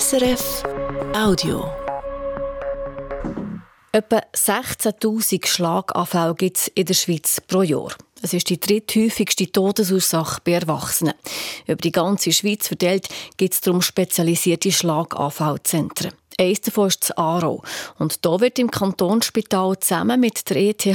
SRF Audio. Etwa 16.000 Schlaganfälle gibt es in der Schweiz pro Jahr. Es ist die dritthäufigste Todesursache bei Erwachsenen. Über die ganze Schweiz verteilt gibt es darum spezialisierte Schlaganfallzentren. Eines davon ist das Aarau. Und da wird im Kantonsspital zusammen mit der ETH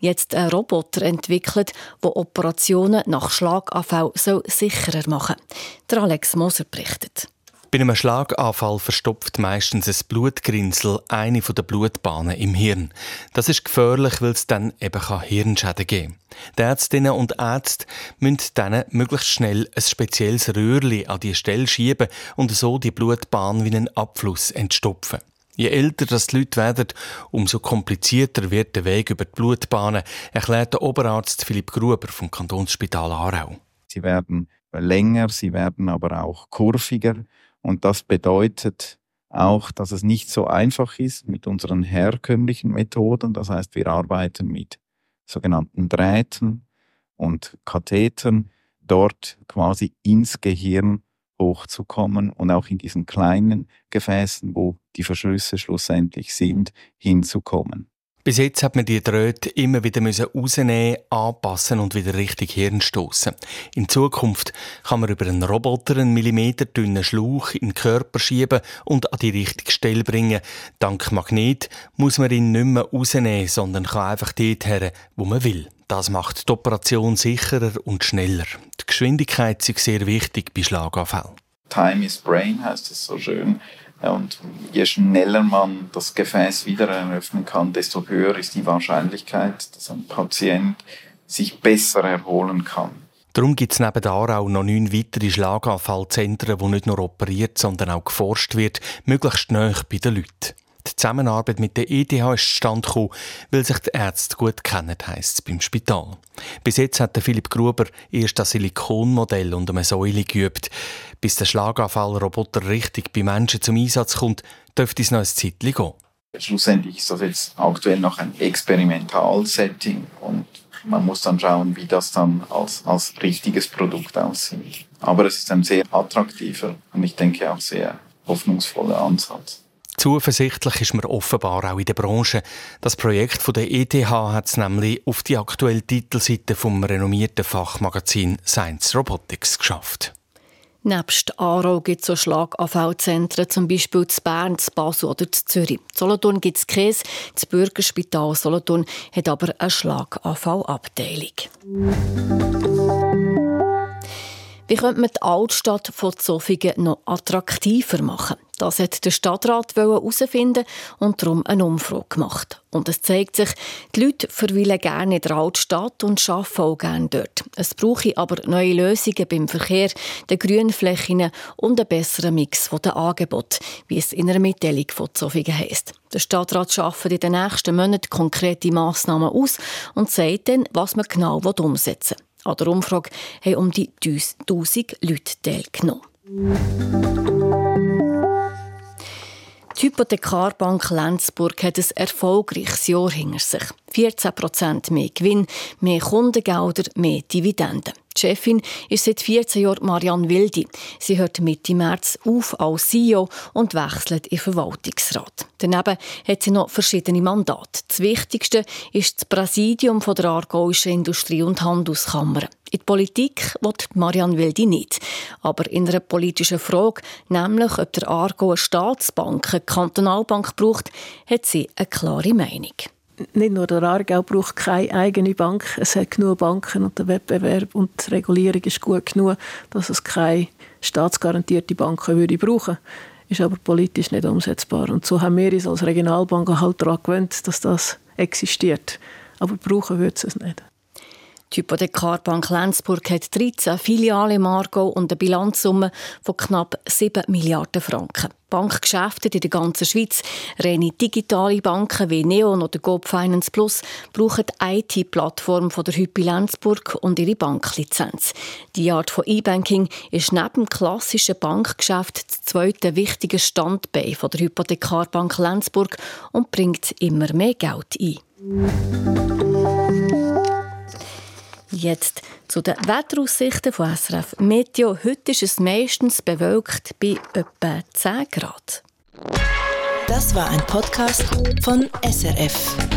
jetzt ein Roboter entwickelt, der Operationen nach Schlaganfall sicherer machen soll. Der Alex Moser berichtet. Bei einem Schlaganfall verstopft meistens ein Blutgrinsel eine der Blutbahnen im Hirn. Das ist gefährlich, weil es dann eben Hirnschäden geben kann. Die Ärztinnen und Ärzte müssen dann möglichst schnell ein spezielles Röhrchen an die Stelle schieben und so die Blutbahn wie einen Abfluss entstopfen. Je älter das die Leute werden, umso komplizierter wird der Weg über die Blutbahnen, erklärt der Oberarzt Philipp Gruber vom Kantonsspital Aarau. Sie werden länger, sie werden aber auch kurviger. Und das bedeutet auch, dass es nicht so einfach ist mit unseren herkömmlichen Methoden. Das heißt, wir arbeiten mit sogenannten Drähten und Kathetern, dort quasi ins Gehirn hochzukommen und auch in diesen kleinen Gefäßen, wo die Verschlüsse schlussendlich sind, hinzukommen. Bis jetzt hat man die Drähte immer wieder rausnehmen, anpassen und wieder richtig hinstoßen. In Zukunft kann man über einen Roboter einen millimeterdünnen Schlauch in den Körper schieben und an die richtige Stelle bringen. Dank Magnet muss man ihn nicht mehr rausnehmen, sondern kann einfach dort her, wo man will. Das macht die Operation sicherer und schneller. Die Geschwindigkeit ist sehr wichtig bei Schlaganfällen. Time is brain heißt es so schön. Und je schneller man das Gefäß wieder eröffnen kann, desto höher ist die Wahrscheinlichkeit, dass ein Patient sich besser erholen kann. Darum gibt es neben Aarau noch neun weitere Schlaganfallzentren, wo nicht nur operiert, sondern auch geforscht wird, möglichst nahe bei den Leuten. Die Zusammenarbeit mit der ETH ist zustande gekommen, weil sich die Ärzte gut kennen, heisst es beim Spital. Bis jetzt hat Philipp Gruber erst das Silikonmodell und eine Säule geübt. Bis der Schlaganfallroboter richtig bei Menschen zum Einsatz kommt, dürfte es noch ein Zeitchen gehen. Schlussendlich ist das jetzt aktuell noch ein Experimentalsetting und man muss dann schauen, wie das dann als, als richtiges Produkt aussieht. Aber es ist ein sehr attraktiver und ich denke auch sehr hoffnungsvoller Ansatz. Zuversichtlich ist man offenbar auch in der Branche. Das Projekt von der ETH hat es nämlich auf die aktuelle Titelseite vom renommierten Fachmagazin Science Robotics geschafft. Nebst Aarau gibt es so Schlaganfallzentren, zum Beispiel zu Bern, zu Basel oder zu Zürich. Solothurn gibt es Käse, das Bürgerspital Solothurn hat aber eine Schlaganfallabteilung. Wie könnte man die Altstadt von Zofingen noch attraktiver machen? Das hat der Stadtrat herausfinden und darum eine Umfrage gemacht. Und es zeigt sich, die Leute verweilen gerne in der Altstadt und arbeiten auch gerne dort. Es brauche aber neue Lösungen beim Verkehr, den Grünflächen und einen besseren Mix der Angebote, wie es in einer Mitteilung von Zofingen heisst. Der Stadtrat arbeitet in den nächsten Monaten konkrete Massnahmen aus und sagt dann, was man genau umsetzen will. An der Umfrage haben um die 1000 Leute teilgenommen. Die Hypothekarbank Lenzburg hat ein erfolgreiches Jahr hinter sich. 14% mehr Gewinn, mehr Kundengelder, mehr Dividenden. Die Chefin ist seit 14 Jahren Marianne Wildi. Sie hört Mitte März auf als CEO und wechselt in Verwaltungsrat. Daneben hat sie noch verschiedene Mandate. Das wichtigste ist das Präsidium der Aargauischen Industrie- und Handelskammer. In die Politik will Marianne Wildi nicht. Aber in einer politischen Frage, nämlich ob der Aargau eine Staatsbank, eine Kantonalbank braucht, hat sie eine klare Meinung nicht nur der Aargau braucht keine eigene Bank, es hat genug Banken und der Wettbewerb und die Regulierung ist gut genug, dass es keine staatsgarantierte Banken würde brauchen ist aber politisch nicht umsetzbar. Und so haben wir uns als Regionalbank halt daran gewöhnt, dass das existiert. Aber brauchen würde es nicht. Die Hypothekarbank Lenzburg hat 13 Filialen im Aargau und eine Bilanzsumme von knapp 7 Milliarden Franken. Bankgeschäfte in der ganzen Schweiz, reine digitale Banken wie Neon oder Gob Finance Plus brauchen die IT-Plattform der Hypi Lenzburg und ihre Banklizenz. Die Art von E-Banking ist neben dem klassischen Bankgeschäft das zweite wichtige Standbein der Hypothekarbank Lenzburg und bringt immer mehr Geld ein. Jetzt zu den Wetteraussichten von SRF Meteo. Heute ist es meistens bewölkt bei etwa 10 Grad. Das war ein Podcast von SRF.